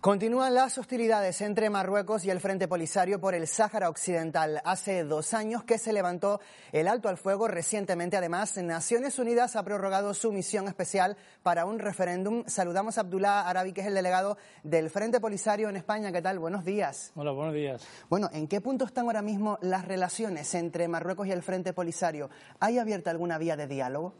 Continúan las hostilidades entre Marruecos y el Frente Polisario por el Sáhara Occidental. Hace dos años que se levantó el alto al fuego. Recientemente, además, Naciones Unidas ha prorrogado su misión especial para un referéndum. Saludamos a Abdullah Arabi, que es el delegado del Frente Polisario en España. ¿Qué tal? Buenos días. Hola, buenos días. Bueno, ¿en qué punto están ahora mismo las relaciones entre Marruecos y el Frente Polisario? ¿Hay abierta alguna vía de diálogo?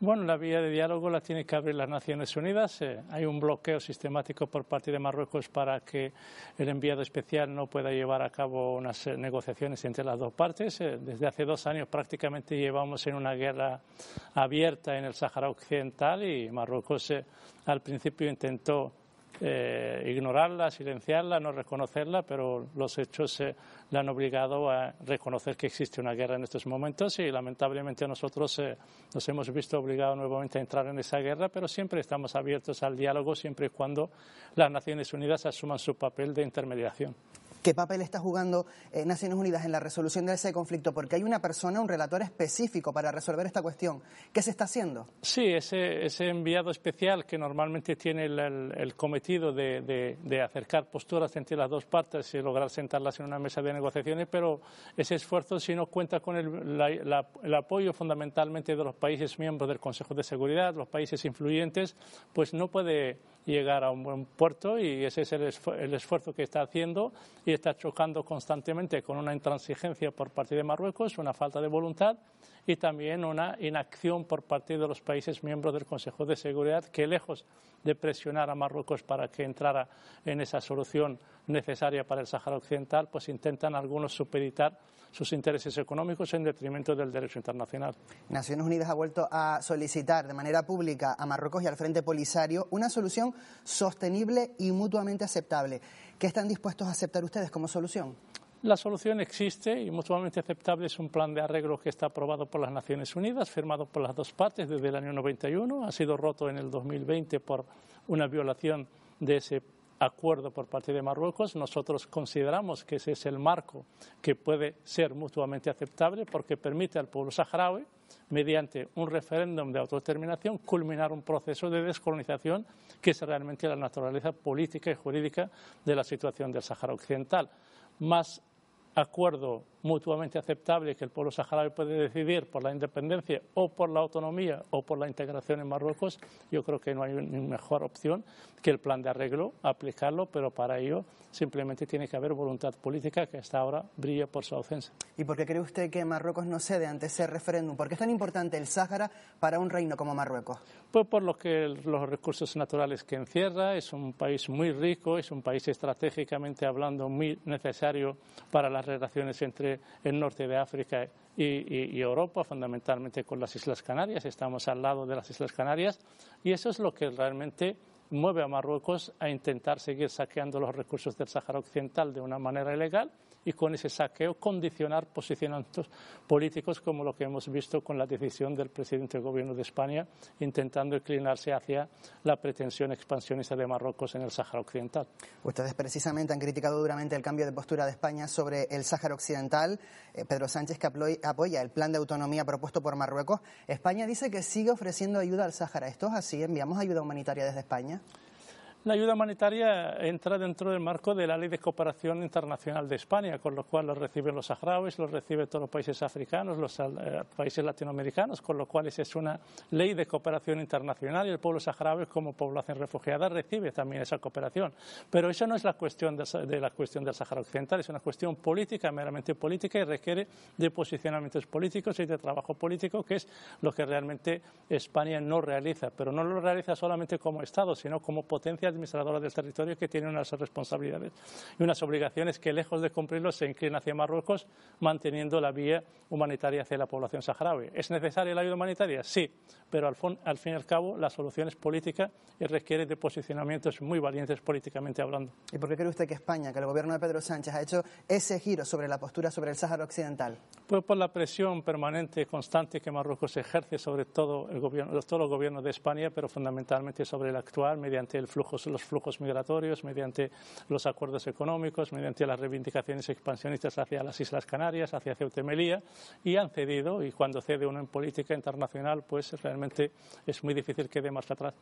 Bueno, la vía de diálogo la tiene que abrir las Naciones Unidas. Eh, hay un bloqueo sistemático por parte de Marruecos para que el enviado especial no pueda llevar a cabo unas eh, negociaciones entre las dos partes. Eh, desde hace dos años prácticamente llevamos en una guerra abierta en el Sáhara Occidental y Marruecos al principio intentó eh, ignorarla, silenciarla, no reconocerla, pero los hechos eh, le han obligado a reconocer que existe una guerra en estos momentos y lamentablemente nosotros eh, nos hemos visto obligados nuevamente a entrar en esa guerra, pero siempre estamos abiertos al diálogo siempre y cuando las Naciones Unidas asuman su papel de intermediación. ¿Qué papel está jugando eh, Naciones Unidas en la resolución de ese conflicto? Porque hay una persona, un relator específico para resolver esta cuestión. ¿Qué se está haciendo? Sí, ese, ese enviado especial que normalmente tiene el, cometido de, de, acercar posturas entre las dos partes y lograr sentarlas en una mesa de negociaciones, pero ese esfuerzo, si no cuenta con el, el apoyo fundamentalmente de los países miembros del Consejo de Seguridad, los países influyentes, pues no puede llegar a un buen puerto y ese es el, esfuerzo que está haciendo y está chocando constantemente con una intransigencia por parte de Marruecos, una falta de voluntad y también una inacción por parte de los países miembros del Consejo de Seguridad que, lejos de presionar a Marruecos para que entrara en esa solución necesaria para el Sáhara Occidental, pues intentan algunos supeditar sus intereses económicos en detrimento del derecho internacional. Naciones Unidas ha vuelto a solicitar de manera pública a Marruecos y al Frente Polisario una solución sostenible y mutuamente aceptable. ¿Qué están dispuestos a aceptar ustedes como solución? La solución existe y mutuamente aceptable es un plan de arreglo que está aprobado por las Naciones Unidas, firmado por las dos partes desde el año 91, ha sido roto en el 2020 por una violación de ese acuerdo por parte de Marruecos. Nosotros consideramos que ese es el marco que puede ser mutuamente aceptable porque permite al pueblo saharaui, mediante un referéndum de autodeterminación, culminar un proceso de descolonización que es realmente la naturaleza política y jurídica de la situación del Sahara Occidental. Más acuerdo mutuamente aceptable que el pueblo saharaui puede decidir por la independencia o por la autonomía o por la integración en Marruecos, yo creo que no hay una mejor opción que el plan de arreglo, aplicarlo, pero para ello simplemente tiene que haber voluntad política que hasta ahora brilla por su ausencia. ¿Y por qué cree usted que Marruecos no cede ante ese referéndum? ¿Por qué es tan importante el Sáhara para un reino como Marruecos? Pues por lo que los recursos naturales que encierra, es un país muy rico, es un país estratégicamente hablando muy necesario para las relaciones entre el norte de África y, Europa, fundamentalmente con las Islas Canarias. Estamos al lado de las Islas Canarias y eso es lo que realmente mueve a Marruecos a intentar seguir saqueando los recursos del Sáhara Occidental de una manera ilegal y con ese saqueo condicionar posicionamientos políticos como lo que hemos visto con la decisión del presidente del gobierno de España intentando inclinarse hacia la pretensión expansionista de Marruecos en el Sáhara Occidental. Ustedes precisamente han criticado duramente el cambio de postura de España sobre el Sáhara Occidental. Eh, Pedro Sánchez que apoya el plan de autonomía propuesto por Marruecos. España dice que sigue ofreciendo ayuda al Sáhara. ¿Esto es así? ¿Enviamos ayuda humanitaria desde España? La ayuda humanitaria entra dentro del marco de la Ley de Cooperación Internacional de España, con lo cual lo reciben los saharauis, lo reciben todos los países africanos, los eh, países latinoamericanos, con lo cual es una ley de cooperación internacional y el pueblo saharaui como población refugiada recibe también esa cooperación. Pero eso no es la cuestión de, la cuestión del Sahara Occidental, es una cuestión política, meramente política y requiere de posicionamientos políticos y de trabajo político, que es lo que realmente España no realiza, pero no lo realiza solamente como Estado, sino como potencia administradora del territorio que tiene unas responsabilidades y unas obligaciones que, lejos de cumplirlos, se inclina hacia Marruecos, manteniendo la vía humanitaria hacia la población saharaui. ¿Es necesaria la ayuda humanitaria? Sí, pero al, al fin y al cabo la solución es política y requiere de posicionamientos muy valientes políticamente hablando. ¿Y por qué cree usted que España, que el gobierno de Pedro Sánchez ha hecho ese giro sobre la postura sobre el Sáhara Occidental? Pues por la presión permanente, constante que Marruecos ejerce sobre todo, el gobierno, todo el gobierno de España, pero fundamentalmente sobre el actual, mediante el flujo los flujos migratorios, mediante los acuerdos económicos, mediante las reivindicaciones expansionistas hacia las Islas Canarias, hacia Ceuta y Melilla, y han cedido, y cuando cede uno en política internacional, pues realmente es muy difícil que dé más atrás.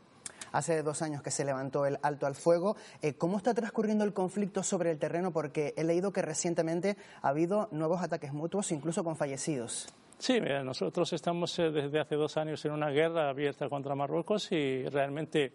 hace dos años que se levantó el alto al fuego. Eh, ¿Cómo está transcurriendo el conflicto sobre el terreno? Porque he leído que recientemente ha habido nuevos ataques mutuos, incluso con fallecidos. Sí, nosotros estamos eh, desde hace dos años en una guerra abierta contra Marruecos y realmente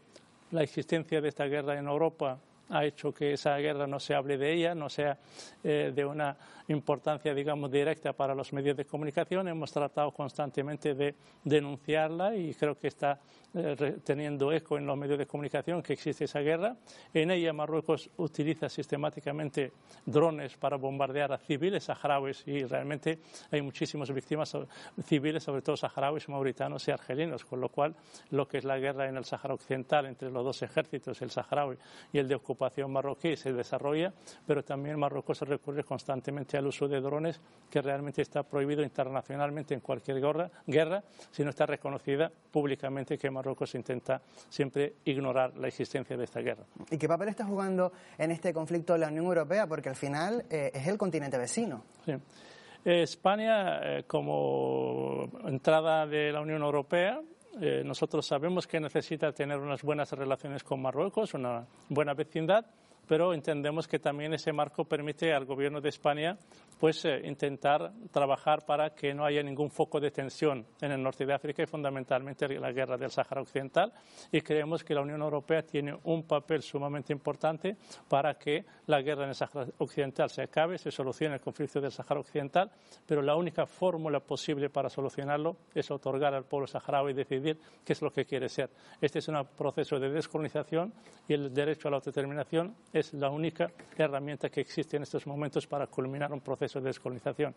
la existencia de esta guerra en Europa ha hecho que esa guerra no se hable de ella, no sea eh, de una importancia, digamos, directa para los medios de comunicación. Hemos tratado constantemente de denunciarla y creo que está eh, teniendo eco en los medios de comunicación que existe esa guerra. En ella Marruecos utiliza sistemáticamente drones para bombardear a civiles saharauis y realmente hay muchísimas víctimas civiles, sobre todo saharauis, mauritanos y argelinos, con lo cual lo que es la guerra en el Sahara Occidental entre los dos ejércitos, el saharaui y el de ocupación marroquí, se desarrolla, pero también Marruecos recurre constantemente al uso de drones, que realmente está prohibido internacionalmente en cualquier guerra, guerra si no está reconocida públicamente que Marruecos intenta siempre ignorar la existencia de esta guerra. ¿Y qué papel está jugando en este conflicto la Unión Europea? Porque al final eh, es el continente vecino. Sí. Eh, España, eh, como entrada de la Unión Europea, nosotros sabemos que necesita tener unas buenas relaciones con Marruecos, una buena vecindad, pero entendemos que también ese marco permite al Gobierno de España pues, eh, intentar trabajar para que no haya ningún foco de tensión en el norte de África y fundamentalmente la guerra del Sáhara Occidental. Y creemos que la Unión Europea tiene un papel sumamente importante para que la guerra en el Sáhara Occidental se acabe, se solucione el conflicto del Sáhara Occidental, pero la única fórmula posible para solucionarlo es otorgar al pueblo saharaui decidir qué es lo que quiere ser. Este es un proceso de descolonización y el derecho a la autodeterminación es la única herramienta que existe en estos momentos para culminar un proceso de descolonización.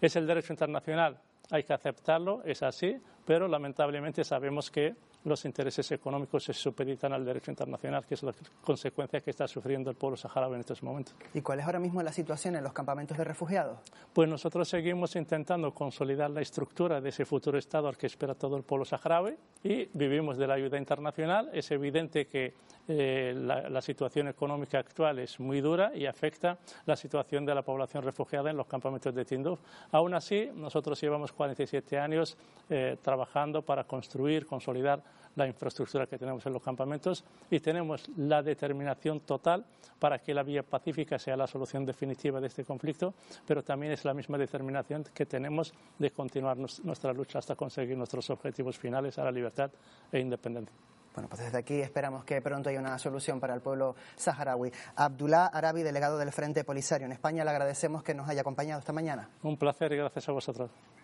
Es el derecho internacional, hay que aceptarlo, es así, pero lamentablemente sabemos que los intereses económicos se supeditan al derecho internacional, que es la consecuencia que está sufriendo el pueblo saharaui en estos momentos. ¿Y cuál es ahora mismo la situación en los campamentos de refugiados? Pues nosotros seguimos intentando consolidar la estructura de ese futuro Estado al que espera todo el pueblo saharaui y vivimos de la ayuda internacional. Es evidente que eh, la, la, situación económica actual es muy dura y afecta la situación de la población refugiada en los campamentos de Tinduf. Aún así, nosotros llevamos 47 años eh, trabajando para construir, consolidar la infraestructura que tenemos en los campamentos y tenemos la determinación total para que la vía pacífica sea la solución definitiva de este conflicto, pero también es la misma determinación que tenemos de continuar nuestra lucha hasta conseguir nuestros objetivos finales a la libertad e independencia. Bueno, pues desde aquí esperamos que pronto haya una solución para el pueblo saharaui. Abdullah Arabi, delegado del Frente Polisario en España, le agradecemos que nos haya acompañado esta mañana. Un placer y gracias a vosotros.